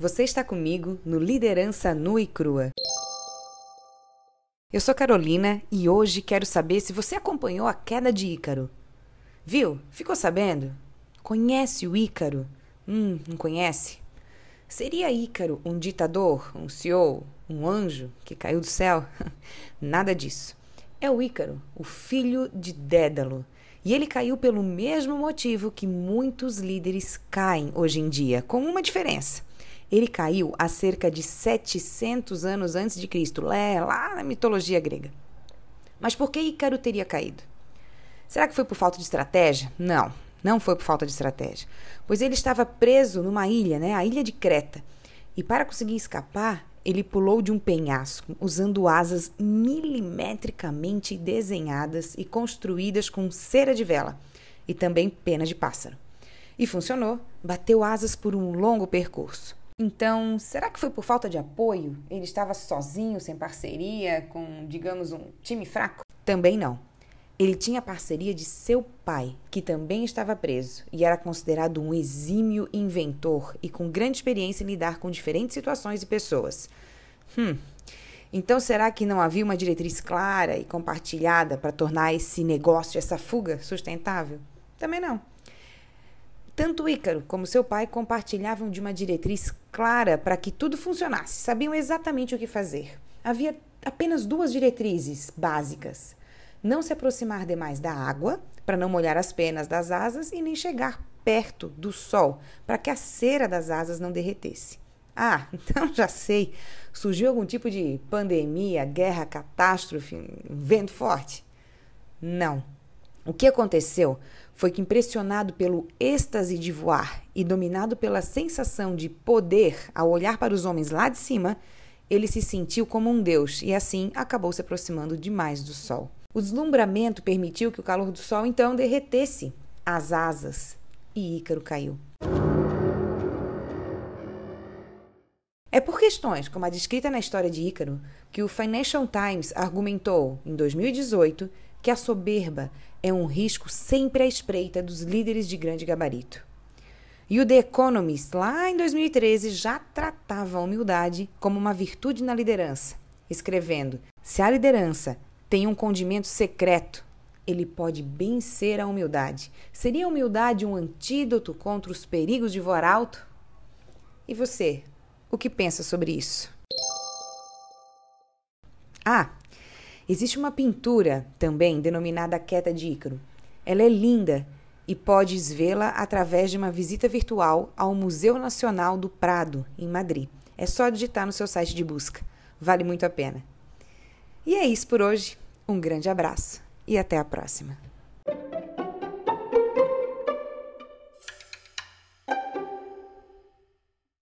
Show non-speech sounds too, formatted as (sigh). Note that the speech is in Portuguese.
Você está comigo no Liderança Nua e Crua. Eu sou Carolina e hoje quero saber se você acompanhou a queda de Ícaro. Viu? Ficou sabendo? Conhece o Ícaro? Hum, não conhece? Seria Ícaro um ditador, um CEO, um anjo que caiu do céu? (laughs) Nada disso. É o Ícaro, o filho de Dédalo. E ele caiu pelo mesmo motivo que muitos líderes caem hoje em dia, com uma diferença. Ele caiu há cerca de 700 anos antes de Cristo, lá na mitologia grega. Mas por que Ícaro teria caído? Será que foi por falta de estratégia? Não, não foi por falta de estratégia. Pois ele estava preso numa ilha, né, a ilha de Creta. E para conseguir escapar, ele pulou de um penhasco usando asas milimetricamente desenhadas e construídas com cera de vela e também pena de pássaro. E funcionou, bateu asas por um longo percurso. Então, será que foi por falta de apoio? Ele estava sozinho, sem parceria, com, digamos, um time fraco? Também não. Ele tinha a parceria de seu pai, que também estava preso e era considerado um exímio inventor e com grande experiência em lidar com diferentes situações e pessoas. Hum. Então, será que não havia uma diretriz clara e compartilhada para tornar esse negócio, essa fuga, sustentável? Também não. Tanto Ícaro como seu pai compartilhavam de uma diretriz clara para que tudo funcionasse, sabiam exatamente o que fazer. Havia apenas duas diretrizes básicas: não se aproximar demais da água, para não molhar as penas das asas, e nem chegar perto do sol, para que a cera das asas não derretesse. Ah, (laughs) então já sei. Surgiu algum tipo de pandemia, guerra, catástrofe, vento forte? Não. O que aconteceu foi que, impressionado pelo êxtase de voar e dominado pela sensação de poder ao olhar para os homens lá de cima, ele se sentiu como um deus e assim acabou se aproximando demais do sol. O deslumbramento permitiu que o calor do sol então derretesse as asas e Ícaro caiu. É por questões como a descrita na história de Ícaro que o Financial Times argumentou, em 2018, que a soberba é um risco sempre à espreita dos líderes de grande gabarito. E o The Economist, lá em 2013, já tratava a humildade como uma virtude na liderança, escrevendo: se a liderança tem um condimento secreto, ele pode bem ser a humildade. Seria a humildade um antídoto contra os perigos de voar alto? E você, o que pensa sobre isso? Ah, Existe uma pintura também denominada Queda de Ícaro. Ela é linda e podes vê-la através de uma visita virtual ao Museu Nacional do Prado, em Madrid. É só digitar no seu site de busca. Vale muito a pena. E é isso por hoje. Um grande abraço e até a próxima.